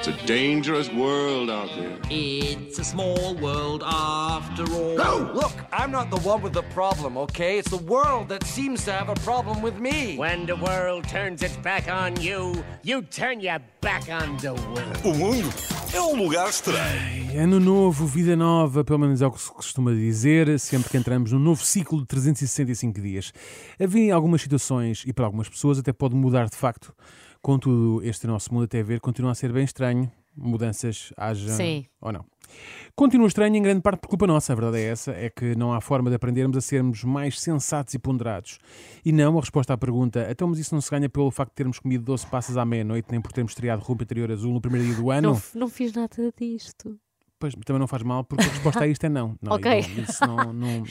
It's a dangerous world out there. It's a small world after all. Look, I'm not the one with the problem, okay? It's the world that seems to have a problem with me. When the world turns its back on you, you turn your back on the world. O mundo é um lugar estranho. Ano novo, vida nova, pelo menos é o que se costuma dizer, sempre que entramos num novo ciclo de 365 dias. Havia algumas situações, e para algumas pessoas até pode mudar de facto, contudo, este nosso mundo até ver continua a ser bem estranho, mudanças haja Sim. ou não. Continua estranho em grande parte por culpa nossa, a verdade é essa, é que não há forma de aprendermos a sermos mais sensatos e ponderados. E não, a resposta à pergunta, então mas isso não se ganha pelo facto de termos comido 12 passas à meia-noite, nem por termos estreado roupa interior azul no primeiro dia do ano? Não, não fiz nada disto. Pois, também não faz mal, porque a resposta a isto é não. não Ok. não, isso não, não,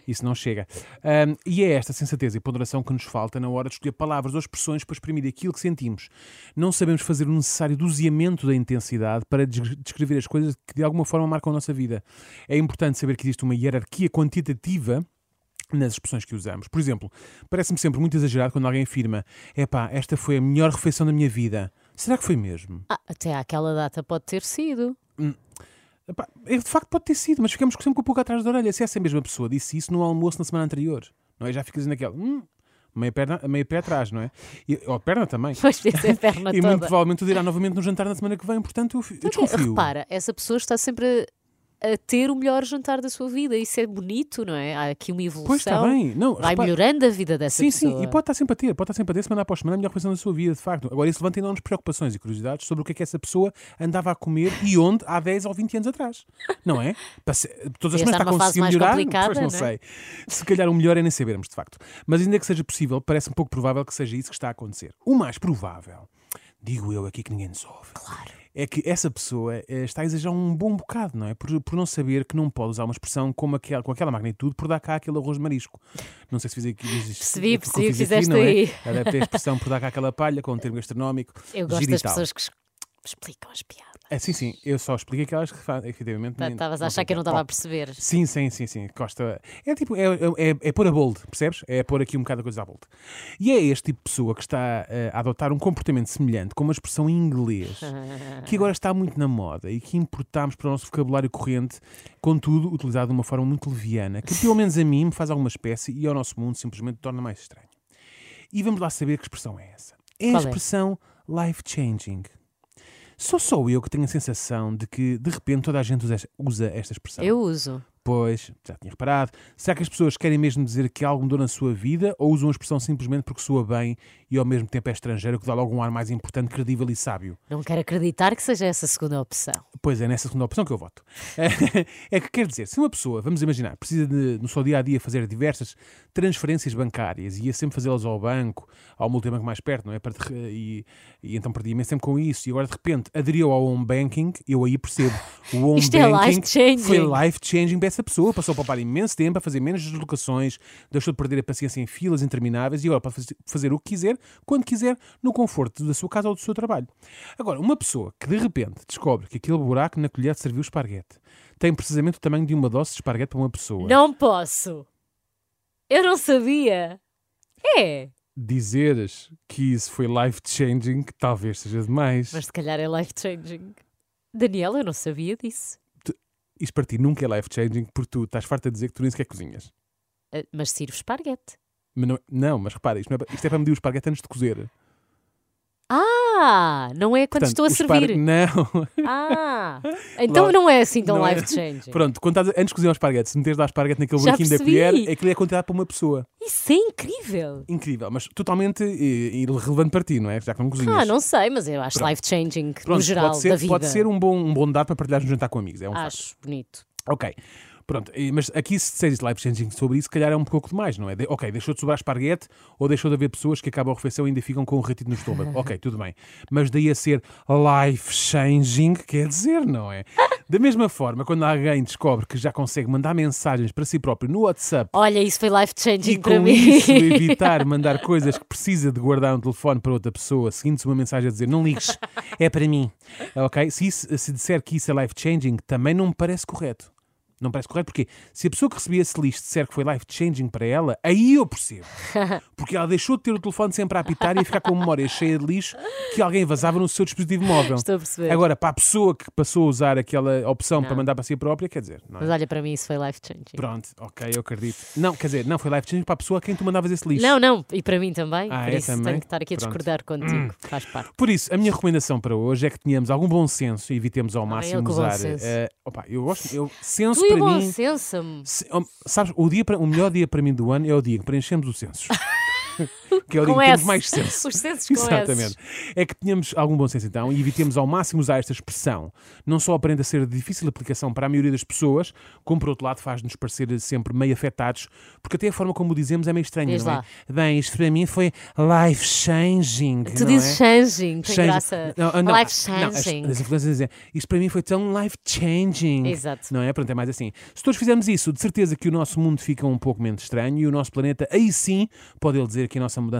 isso não chega. Ahm, e é esta sensatez e ponderação que nos falta na hora de escolher palavras ou expressões para exprimir aquilo que sentimos. Não sabemos fazer o necessário doseamento da intensidade para des- descrever as coisas que de alguma forma marcam a nossa vida. É importante saber que existe uma hierarquia quantitativa nas expressões que usamos. Por exemplo, parece-me sempre muito exagerado quando alguém afirma: epá, esta foi a melhor refeição da minha vida. Será que foi mesmo? Ah, até àquela data pode ter sido. Epá, é, de facto pode ter sido, mas ficamos sempre com um pouco atrás da orelha. Se essa mesma pessoa disse isso no almoço na semana anterior, não é? Já ficas naquela, hum, meia, perna, meia pé atrás, não é? E, ou a perna também. Pois a perna E toda. muito provavelmente o dirá novamente no jantar na semana que vem, portanto eu, eu Porque, desconfio. repara, essa pessoa está sempre a ter o melhor jantar da sua vida. Isso é bonito, não é? Há aqui uma evolução. Pois está bem. Não, Vai repara- melhorando a vida dessa Sim, pessoa. sim, e pode estar sempre a ter, pode estar sempre a ter, semana após semana, a melhor refeição da sua vida, de facto. Agora, isso levanta enormes preocupações e curiosidades sobre o que é que essa pessoa andava a comer e onde há 10 ou 20 anos atrás. Não é? Todas as semanas está a conseguir melhorar? pois não, não é? sei. Se calhar o melhor é nem sabermos, de facto. Mas ainda que seja possível, parece um pouco provável que seja isso que está a acontecer. O mais provável, digo eu aqui que ninguém nos ouve. Claro. É que essa pessoa eh, está a exagerar um bom bocado, não é? Por, por não saber que não pode usar uma expressão como aquela, com aquela magnitude por dar cá aquele arroz de marisco. Não sei se fiz aqui. Percebi, que percebi, fiz aqui, fizeste não é? aí. Deve ter a expressão por dar cá aquela palha com um termo gastronómico. Eu gosto das pessoas que explicam as piadas. É, sim, sim, eu só expliquei aquelas que fa- efetivamente. nem- Estavas a achar que eu não estava a perceber. Sim, sim, sim, sim. Costa. É tipo, é, é, é pôr a bold, percebes? É pôr aqui um bocado a coisa à bold. E é este tipo de pessoa que está eh, a adotar um comportamento semelhante, com uma expressão em inglês, que agora está muito na moda e que importámos para o nosso vocabulário corrente, contudo, utilizado de uma forma muito leviana, que pelo menos a mim me faz alguma espécie e ao nosso mundo simplesmente torna mais estranho. E vamos lá saber que expressão é essa. É a Qual é? expressão life-changing. Sou só eu que tenho a sensação de que, de repente, toda a gente usa usa esta expressão. Eu uso. Pois, já tinha reparado. Será que as pessoas querem mesmo dizer que algo mudou na sua vida ou usam a expressão simplesmente porque soa bem e ao mesmo tempo é estrangeiro, que dá logo um ar mais importante, credível e sábio? Não quero acreditar que seja essa a segunda opção. Pois é, nessa segunda opção que eu voto. É que quer dizer, se uma pessoa, vamos imaginar, precisa de, no seu dia a dia fazer diversas transferências bancárias e ia sempre fazê-las ao banco, ao multibanco mais perto, não é? E, e então perdia imenso tempo com isso e agora de repente aderiu ao home banking, eu aí percebo. O home Isto é banking foi life changing para essa pessoa. Passou a poupar imenso tempo, a fazer menos deslocações, deixou de perder a paciência em filas intermináveis e agora pode fazer- o que quiser, quando quiser, no conforto da sua casa ou do seu trabalho. Agora, uma pessoa que de repente descobre que aquele buraco na colher de serviu esparguete tem precisamente o tamanho de uma dose de esparguete para uma pessoa. Não posso. Eu não sabia. É. Dizeres que isso foi life changing, talvez seja demais. Mas se calhar é life changing. Daniela, eu não sabia disso. Isto para ti nunca é life changing porque tu estás farto a dizer que tu nem sequer cozinhas. Ah, Mas sirvo esparguete. Mas não, não, mas repara, isto, não é, para- isto é para medir o esparguete antes de cozer. Ah, não é quando Portanto, estou a servir. Não. Ah, então Logo, não é assim tão é. life changing. Pronto, quando estás antes de cozer o esparguete, se meteres lá esparguete naquele Já buraquinho da percebi. colher, aquilo é quantidade para uma pessoa. Isso é incrível. Incrível, mas totalmente eh, irrelevante para ti, não é? Já que não cozinhas. Ah, não sei, mas eu acho Pronto. life changing no geral pode ser, da vida. pode ser um bom, um bom dado para partilhar um jantar com amigos. É um facto. Acho bonito. Ok. Pronto, mas aqui se disseres live changing sobre isso, se calhar é um pouco demais, não é? De- ok, deixou de sobrar esparguete ou deixou de haver pessoas que acabam a refeição e ainda ficam com um ratito no estômago. ok, tudo bem. Mas daí a ser life changing, quer dizer, não é? Da mesma forma, quando alguém descobre que já consegue mandar mensagens para si próprio no WhatsApp Olha, isso foi life e changing com para mim. isso evitar mandar coisas que precisa de guardar um telefone para outra pessoa, seguindo-se uma mensagem a dizer não ligues, é para mim. Ok? Se, isso- se disser que isso é life changing, também não me parece correto. Não parece correto, porque se a pessoa que recebia esse lixo disser que foi life-changing para ela, aí eu percebo. Porque ela deixou de ter o telefone sempre a apitar e a ficar com a memória cheia de lixo que alguém vazava no seu dispositivo móvel. Estou a perceber. Agora, para a pessoa que passou a usar aquela opção para mandar para si própria, quer dizer, não é? Mas olha, para mim isso foi life changing. Pronto, ok, eu acredito. Não, quer dizer, não foi life-changing para a pessoa a quem tu mandavas esse lixo. Não, não, e para mim também. Ah, por é isso também? tenho que estar aqui a Pronto. Hum. discordar contigo. Faz parte. Por isso, a minha recomendação para hoje é que tenhamos algum bom senso e evitemos ao máximo ele com bom usar. eh, opa, eu gosto, eu senso para o bom mim. senso. se- oh, sabes, o, dia o melhor dia para mim do ano é o dia que preenchemos os censos. que é o dia Com que temos S. mais senso. Os censos com Exatamente. É que tenhamos algum bom senso então e evitemos ao máximo usar esta expressão. Não só aprende a ser de difícil aplicação para a maioria das pessoas, como por outro lado faz-nos parecer sempre meio afetados, porque até a forma como o dizemos é meio estranha, Diz não é? lá. Bem, isto para mim foi life-changing. Tu não dizes é? changing, tem graça. Não, não, life não, as- changing. as influências dizem, isto para mim foi tão life-changing. Exato. Não é? Pronto, é mais assim. Se todos fizermos isso, de certeza que o nosso mundo fica um pouco menos estranho e o nosso planeta, aí sim, pode ele dizer que a nossa mudança